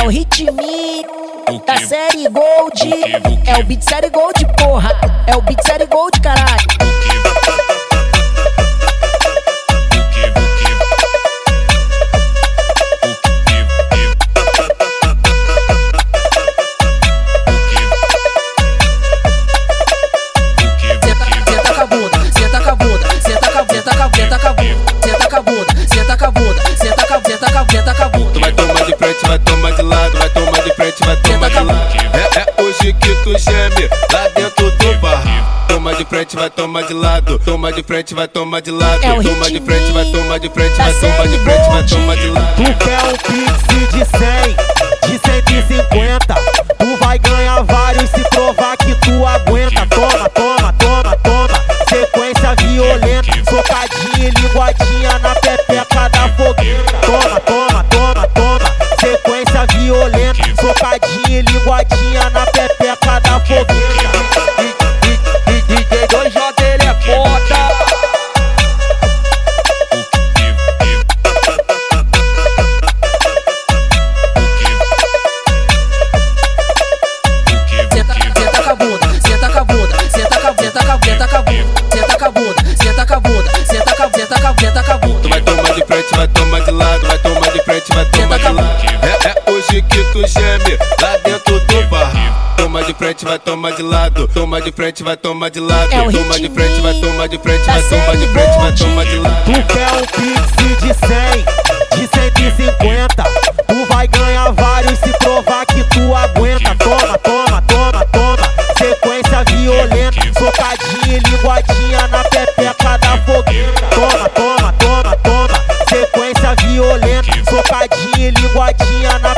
É o ritminho da série Gold. É o beat série Gold, porra. É o beat série Gold, caralho. Senta com a bunda, senta com a bunda, senta com a bunda, senta com a bunda. Tu vai tomar de frente, vai tomar de lado. Toma de frente, vai tomar de lado. É o Toma de frente, vai tomar de frente, da vai tomar de frente, vai tomar de lado. Tu quer um pix de 100, de 150 Tu vai ganhar vários se provar que tu aguenta Toma, toma, toma, toma Sequência violenta Socadinha e linguadinha com a bunda, senta com a bunda, senta com a senta com a senta com a bunda. Tu vai tomar de frente, vai tomar de lado, vai tomar de frente, vai tomar de lado. É, é hoje que tu geme lá dentro do bar. Toma de frente, vai tomar de lado. Toma de frente, vai tomar de lado. É Toma de frente, vai tomar de frente, vai tomar de frente, vai tomar de lado. Tu quer um pix linguadinha na pepeca da fogueira. Toma, toma, toma, toma, sequência violenta. Socadinha e linguadinha na